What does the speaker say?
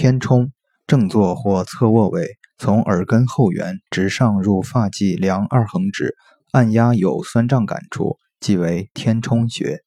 天冲，正坐或侧卧位，从耳根后缘直上入发际量二横指，按压有酸胀感处，即为天冲穴。